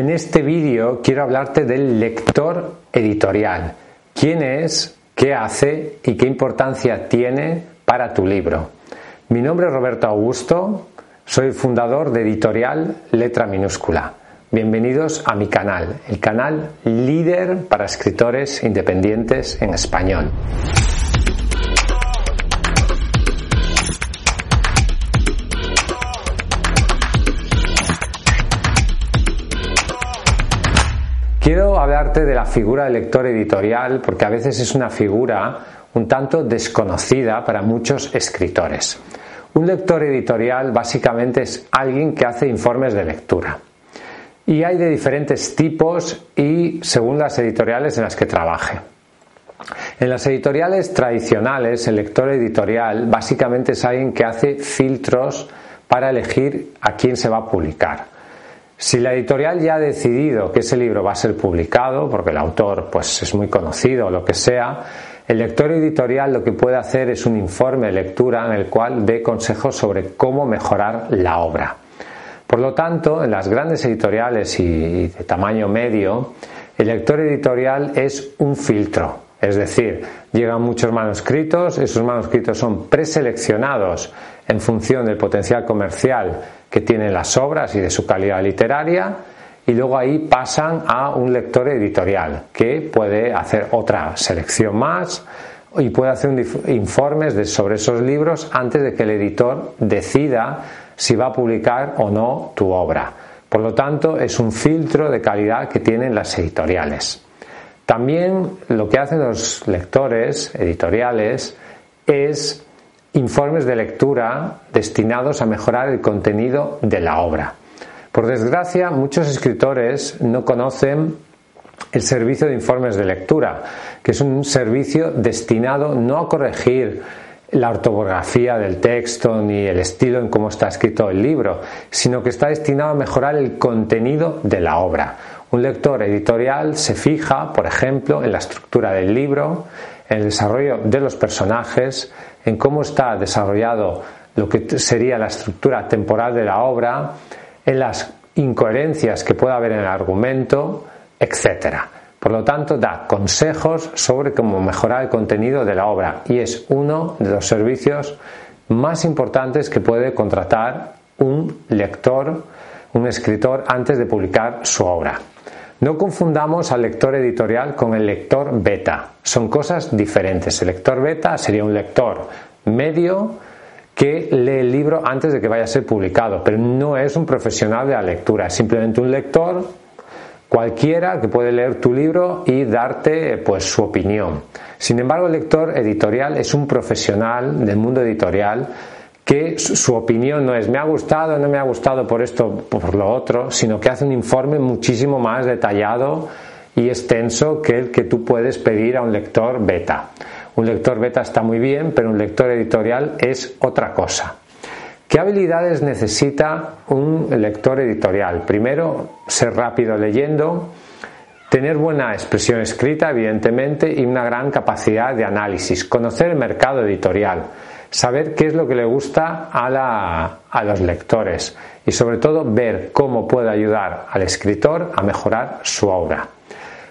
En este vídeo quiero hablarte del lector editorial. ¿Quién es? ¿Qué hace? ¿Y qué importancia tiene para tu libro? Mi nombre es Roberto Augusto, soy fundador de editorial Letra Minúscula. Bienvenidos a mi canal, el canal líder para escritores independientes en español. Quiero hablarte de la figura del lector editorial porque a veces es una figura un tanto desconocida para muchos escritores. Un lector editorial básicamente es alguien que hace informes de lectura. Y hay de diferentes tipos y según las editoriales en las que trabaje. En las editoriales tradicionales, el lector editorial básicamente es alguien que hace filtros para elegir a quién se va a publicar. Si la editorial ya ha decidido que ese libro va a ser publicado, porque el autor pues, es muy conocido o lo que sea, el lector editorial lo que puede hacer es un informe de lectura en el cual dé consejos sobre cómo mejorar la obra. Por lo tanto, en las grandes editoriales y de tamaño medio, el lector editorial es un filtro, es decir, llegan muchos manuscritos, esos manuscritos son preseleccionados en función del potencial comercial que tienen las obras y de su calidad literaria y luego ahí pasan a un lector editorial que puede hacer otra selección más y puede hacer informes sobre esos libros antes de que el editor decida si va a publicar o no tu obra. Por lo tanto, es un filtro de calidad que tienen las editoriales. También lo que hacen los lectores editoriales es informes de lectura destinados a mejorar el contenido de la obra. Por desgracia, muchos escritores no conocen el servicio de informes de lectura, que es un servicio destinado no a corregir la ortografía del texto ni el estilo en cómo está escrito el libro, sino que está destinado a mejorar el contenido de la obra. Un lector editorial se fija, por ejemplo, en la estructura del libro, el desarrollo de los personajes, en cómo está desarrollado lo que sería la estructura temporal de la obra, en las incoherencias que pueda haber en el argumento, etc. Por lo tanto, da consejos sobre cómo mejorar el contenido de la obra y es uno de los servicios más importantes que puede contratar un lector, un escritor antes de publicar su obra. No confundamos al lector editorial con el lector beta. Son cosas diferentes. El lector beta sería un lector medio que lee el libro antes de que vaya a ser publicado, pero no es un profesional de la lectura, es simplemente un lector cualquiera que puede leer tu libro y darte pues su opinión. Sin embargo, el lector editorial es un profesional del mundo editorial que su opinión no es me ha gustado, no me ha gustado por esto, por lo otro, sino que hace un informe muchísimo más detallado y extenso que el que tú puedes pedir a un lector beta. Un lector beta está muy bien, pero un lector editorial es otra cosa. ¿Qué habilidades necesita un lector editorial? Primero, ser rápido leyendo, tener buena expresión escrita, evidentemente, y una gran capacidad de análisis, conocer el mercado editorial saber qué es lo que le gusta a, a, los lectores y sobre todo ver cómo puede ayudar al escritor a mejorar su obra.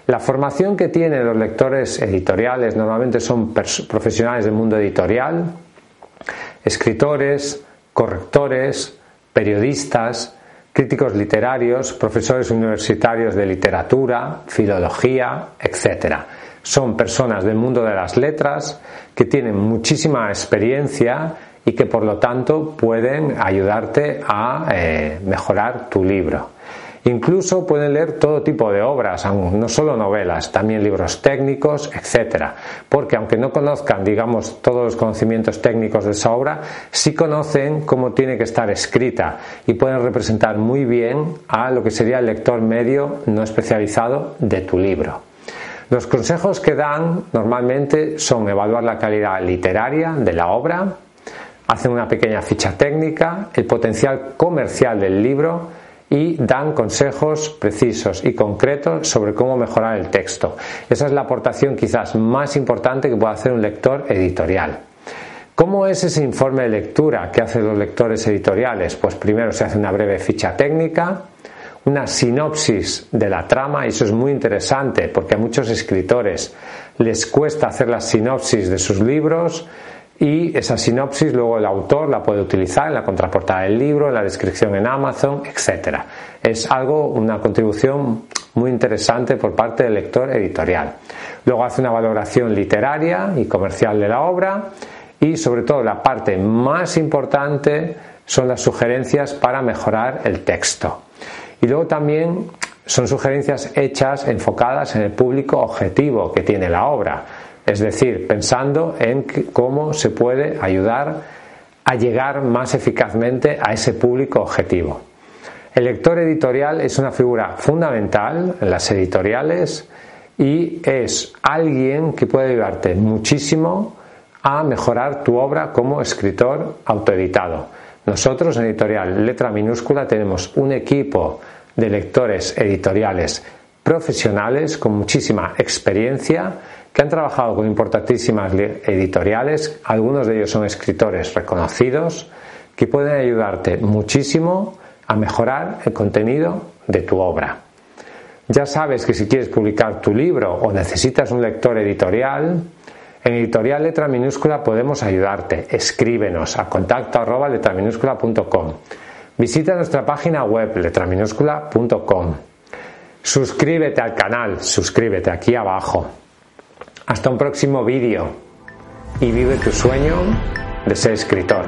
La formación que tienen los lectores editoriales normalmente son profesionales del mundo editorial, escritores, correctores, periodistas, críticos literarios, profesores universitarios de literatura, filología, etc son personas del mundo de las letras que tienen muchísima experiencia y que por lo tanto pueden ayudarte a eh, mejorar tu libro. Incluso pueden leer todo tipo de obras, no solo novelas, también libros técnicos, etcétera, porque aunque no conozcan, digamos, todos los conocimientos técnicos de esa obra, sí conocen cómo tiene que estar escrita y pueden representar muy bien a lo que sería el lector medio no especializado de tu libro. Los consejos que dan normalmente son evaluar la calidad literaria de la obra, hacen una pequeña ficha técnica, el potencial comercial del libro, y dan consejos precisos y concretos sobre cómo mejorar el texto. Esa es la aportación quizás más importante que puede hacer un lector editorial. ¿Cómo es ese informe de lectura que hacen los lectores editoriales? Pues primero se hace una breve ficha técnica, una sinopsis de la trama, y eso es muy interesante porque a muchos escritores les cuesta hacer la sinopsis de sus libros, y esa sinopsis luego el autor la puede utilizar en la contraportada del libro, en la descripción en Amazon, etc. Es algo, una contribución muy interesante por parte del lector editorial. Luego hace una valoración literaria y comercial de la obra y sobre todo la parte más importante son las sugerencias para mejorar el texto. Y luego también son sugerencias hechas enfocadas en el público objetivo que tiene la obra es decir, pensando en cómo se puede ayudar a llegar más eficazmente a ese público objetivo. El lector editorial es una figura fundamental en las editoriales y es alguien que puede ayudarte muchísimo a mejorar tu obra como escritor autoeditado. Nosotros en editorial Letra Minúscula tenemos un equipo de lectores editoriales profesionales con muchísima experiencia que han trabajado con importantísimas editoriales, algunos de ellos son escritores reconocidos, que pueden ayudarte muchísimo a mejorar el contenido de tu obra. Ya sabes que si quieres publicar tu libro o necesitas un lector editorial, en editorial letra minúscula podemos ayudarte. Escríbenos a contacto arroba. Visita nuestra página web letraminúscula.com. Suscríbete al canal, suscríbete aquí abajo. Hasta un próximo vídeo y vive tu sueño de ser escritor.